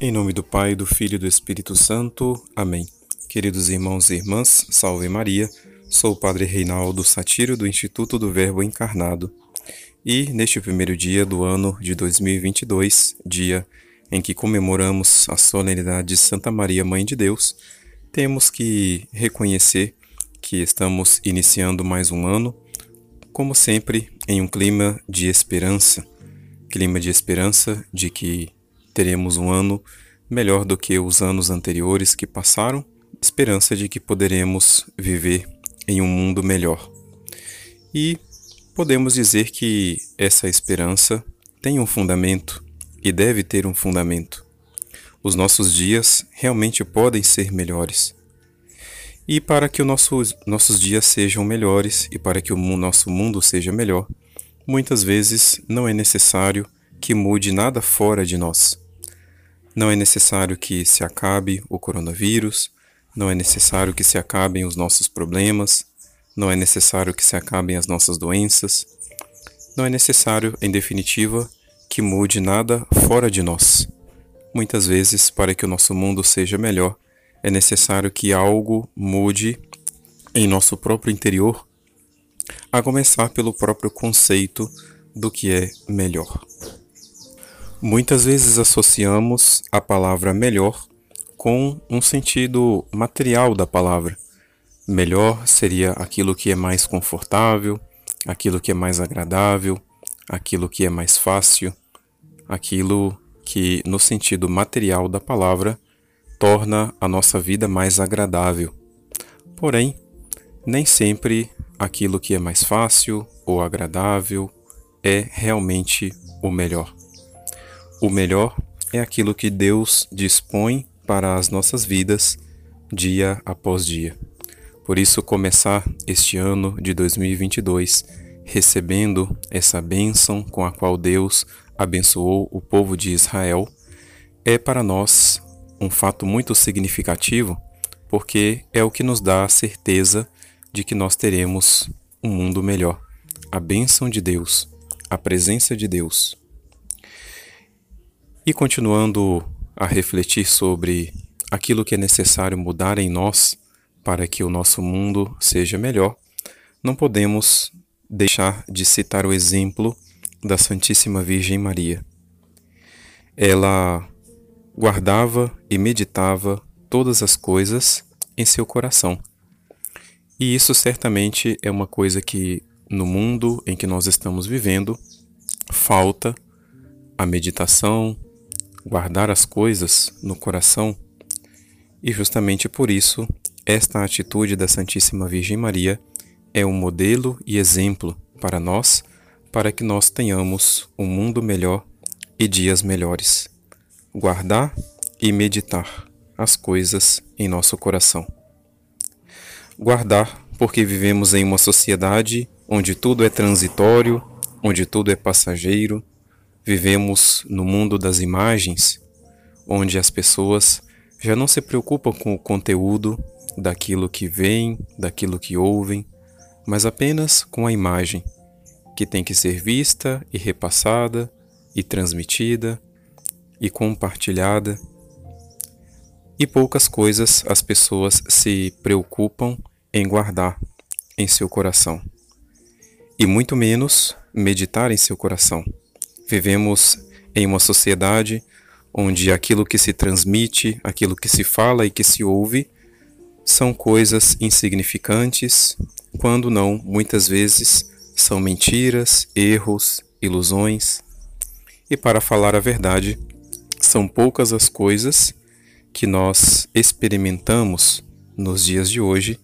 Em nome do Pai, do Filho e do Espírito Santo. Amém. Queridos irmãos e irmãs, salve Maria. Sou o Padre Reinaldo Satírio do Instituto do Verbo Encarnado. E neste primeiro dia do ano de 2022, dia em que comemoramos a solenidade de Santa Maria, Mãe de Deus, temos que reconhecer que estamos iniciando mais um ano, como sempre, em um clima de esperança clima de esperança de que teremos um ano melhor do que os anos anteriores que passaram, esperança de que poderemos viver em um mundo melhor. E podemos dizer que essa esperança tem um fundamento e deve ter um fundamento. Os nossos dias realmente podem ser melhores. E para que os nossos, nossos dias sejam melhores e para que o nosso mundo seja melhor, muitas vezes não é necessário que mude nada fora de nós. Não é necessário que se acabe o coronavírus, não é necessário que se acabem os nossos problemas, não é necessário que se acabem as nossas doenças, não é necessário, em definitiva, que mude nada fora de nós. Muitas vezes, para que o nosso mundo seja melhor, é necessário que algo mude em nosso próprio interior, a começar pelo próprio conceito do que é melhor. Muitas vezes associamos a palavra melhor com um sentido material da palavra. Melhor seria aquilo que é mais confortável, aquilo que é mais agradável, aquilo que é mais fácil, aquilo que, no sentido material da palavra, torna a nossa vida mais agradável. Porém, nem sempre aquilo que é mais fácil ou agradável é realmente o melhor. O melhor é aquilo que Deus dispõe para as nossas vidas dia após dia. Por isso, começar este ano de 2022 recebendo essa bênção com a qual Deus abençoou o povo de Israel é para nós um fato muito significativo, porque é o que nos dá a certeza de que nós teremos um mundo melhor. A bênção de Deus, a presença de Deus, e continuando a refletir sobre aquilo que é necessário mudar em nós para que o nosso mundo seja melhor, não podemos deixar de citar o exemplo da Santíssima Virgem Maria. Ela guardava e meditava todas as coisas em seu coração. E isso certamente é uma coisa que no mundo em que nós estamos vivendo falta a meditação, guardar as coisas no coração, e justamente por isso, esta atitude da Santíssima Virgem Maria é um modelo e exemplo para nós, para que nós tenhamos um mundo melhor e dias melhores. Guardar e meditar as coisas em nosso coração. Guardar, porque vivemos em uma sociedade onde tudo é transitório, onde tudo é passageiro, Vivemos no mundo das imagens, onde as pessoas já não se preocupam com o conteúdo daquilo que veem, daquilo que ouvem, mas apenas com a imagem, que tem que ser vista e repassada e transmitida e compartilhada. E poucas coisas as pessoas se preocupam em guardar em seu coração, e muito menos meditar em seu coração. Vivemos em uma sociedade onde aquilo que se transmite, aquilo que se fala e que se ouve são coisas insignificantes, quando não, muitas vezes, são mentiras, erros, ilusões. E para falar a verdade, são poucas as coisas que nós experimentamos nos dias de hoje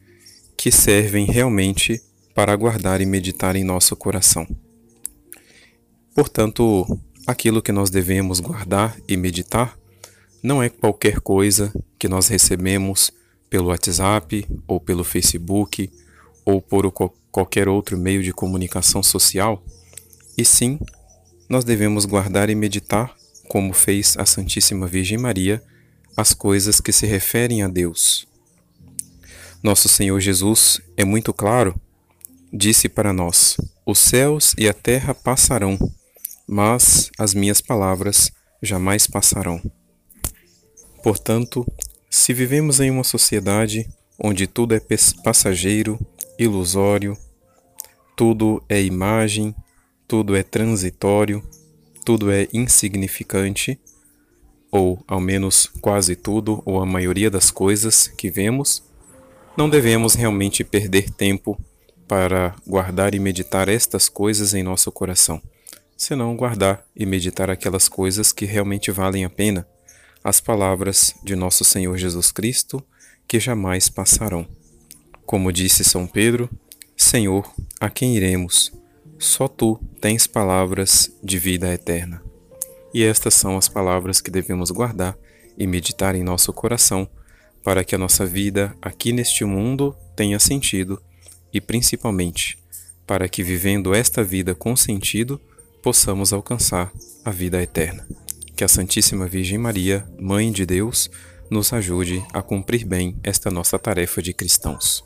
que servem realmente para guardar e meditar em nosso coração. Portanto, aquilo que nós devemos guardar e meditar não é qualquer coisa que nós recebemos pelo WhatsApp ou pelo Facebook ou por qualquer outro meio de comunicação social, e sim, nós devemos guardar e meditar, como fez a Santíssima Virgem Maria, as coisas que se referem a Deus. Nosso Senhor Jesus é muito claro, disse para nós: Os céus e a terra passarão, mas as minhas palavras jamais passarão. Portanto, se vivemos em uma sociedade onde tudo é passageiro, ilusório, tudo é imagem, tudo é transitório, tudo é insignificante, ou ao menos quase tudo ou a maioria das coisas que vemos, não devemos realmente perder tempo para guardar e meditar estas coisas em nosso coração, senão guardar e meditar aquelas coisas que realmente valem a pena, as palavras de nosso Senhor Jesus Cristo, que jamais passarão. Como disse São Pedro, Senhor, a quem iremos? Só tu tens palavras de vida eterna. E estas são as palavras que devemos guardar e meditar em nosso coração, para que a nossa vida aqui neste mundo tenha sentido e, principalmente, para que, vivendo esta vida com sentido, possamos alcançar a vida eterna. Que a Santíssima Virgem Maria, Mãe de Deus, nos ajude a cumprir bem esta nossa tarefa de cristãos.